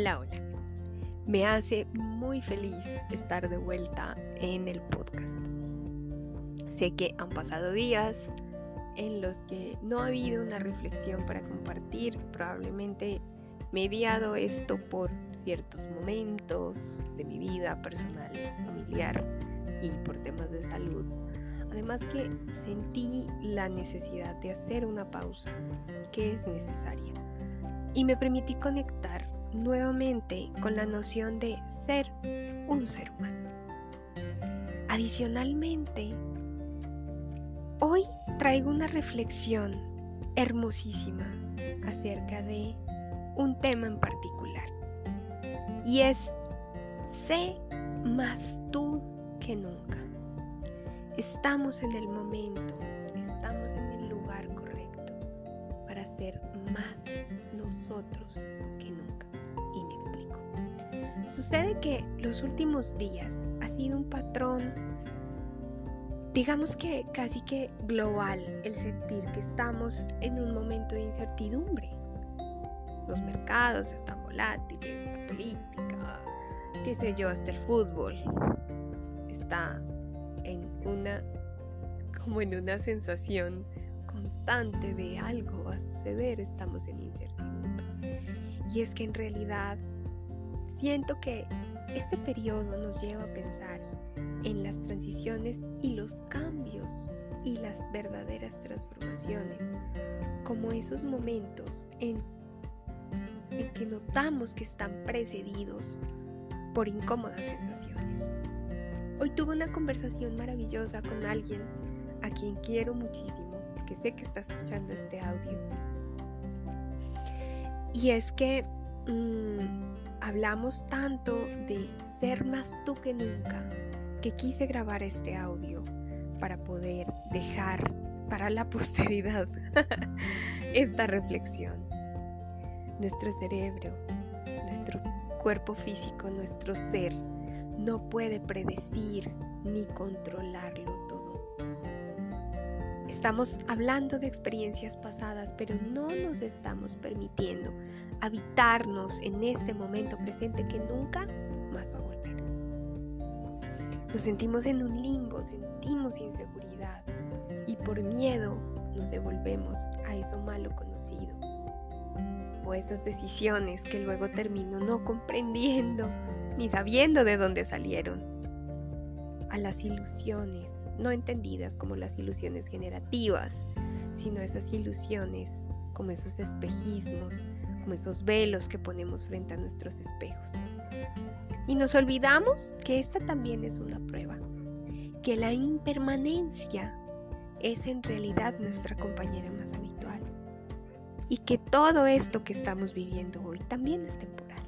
Hola, hola. Me hace muy feliz estar de vuelta en el podcast. Sé que han pasado días en los que no ha habido una reflexión para compartir. Probablemente me he enviado esto por ciertos momentos de mi vida personal, familiar y por temas de salud. Además que sentí la necesidad de hacer una pausa que es necesaria y me permití conectar nuevamente con la noción de ser un ser humano. Adicionalmente, hoy traigo una reflexión hermosísima acerca de un tema en particular y es sé más tú que nunca. Estamos en el momento, Sucede que los últimos días ha sido un patrón, digamos que casi que global, el sentir que estamos en un momento de incertidumbre. Los mercados están volátiles, la política, qué sé yo, hasta el fútbol está en una como en una sensación constante de algo va a suceder, estamos en incertidumbre. Y es que en realidad siento que este periodo nos lleva a pensar en las transiciones y los cambios y las verdaderas transformaciones, como esos momentos en, que notamos que están precedidos por incómodas sensaciones. Hoy tuve una conversación maravillosa con alguien a quien quiero muchísimo, que sé que está escuchando este audio. Y es que mmm, hablamos tanto de ser más tú que nunca, que quise grabar este audio para poder dejar para la posteridad esta reflexión. Nuestro cerebro, nuestro cuerpo físico, nuestro ser, no puede predecir ni controlarlo todo. Estamos hablando de experiencias pasadas, pero no nos estamos permitiendo habitarnos en este momento presente que nunca más va a volver. Nos sentimos en un limbo, sentimos inseguridad y por miedo nos devolvemos a eso malo conocido o esas decisiones que luego termino no comprendiendo ni sabiendo de dónde salieron, a las ilusiones, no entendidas como las ilusiones generativas, sino esas ilusiones como esos espejismos, como esos velos que ponemos frente a nuestros espejos. Y nos olvidamos que esta también es una prueba, que la impermanencia es en realidad nuestra compañera más habitual y que todo esto que estamos viviendo hoy también es temporal.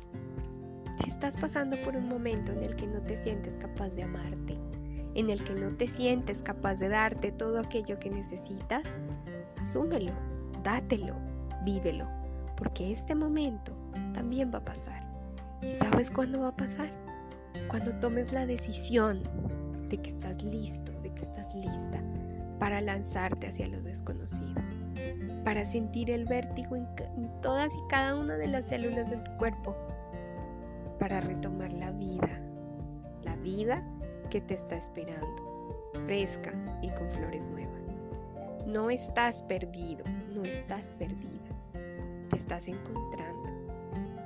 Si estás pasando por un momento en el que no te sientes capaz de amarte, en el que no te sientes capaz de darte todo aquello que necesitas, asúmelo, dátelo, vívelo, porque este momento también va a pasar. ¿Y sabes cuándo va a pasar? Cuando tomes la decisión de que estás listo, de que estás lista para lanzarte hacia lo desconocido, para sentir el vértigo en, todas y cada una de las células de tu cuerpo, para retomar la vida, la vida que te está esperando, fresca y con flores nuevas. No estás perdido, no estás perdida, te estás encontrando,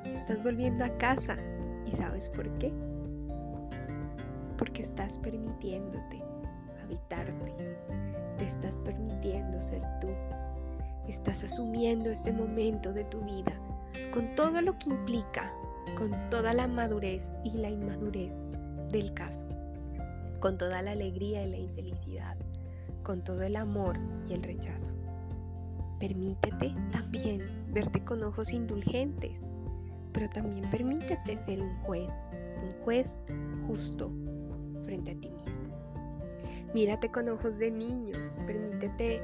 estás volviendo a casa. Y ¿sabes por qué? Porque estás permitiéndote habitarte, te estás permitiendo ser tú, estás asumiendo este momento de tu vida con todo lo que implica con toda la madurez y la inmadurez del caso, con toda la alegría y la infelicidad, con todo el amor y el rechazo. Permítete también verte con ojos indulgentes, pero también permítete ser un juez, un juez justo frente a ti mismo. Mírate con ojos de niño, permítete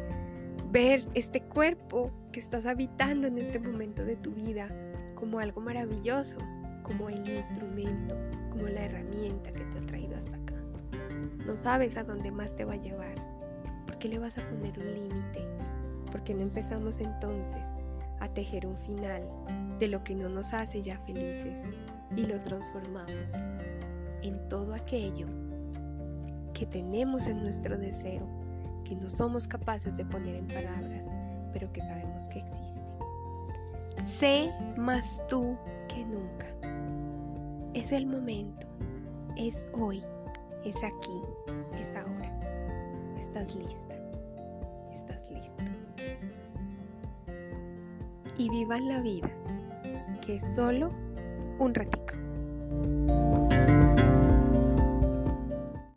ver este cuerpo que estás habitando en este momento de tu vida como algo maravilloso, como el instrumento, como la herramienta que te No sabes a dónde más te va a llevar. ¿Por qué le vas a poner un límite? ¿Por qué no empezamos entonces a tejer un final de lo que no nos hace ya felices y lo transformamos en todo aquello que tenemos en nuestro deseo, que no somos capaces de poner en palabras, pero que sabemos que existe. Sé más tú que nunca. Es el momento, es hoy, es aquí, es ahora. Estás lista, estás listo. Y vivan la vida, que es solo un ratico.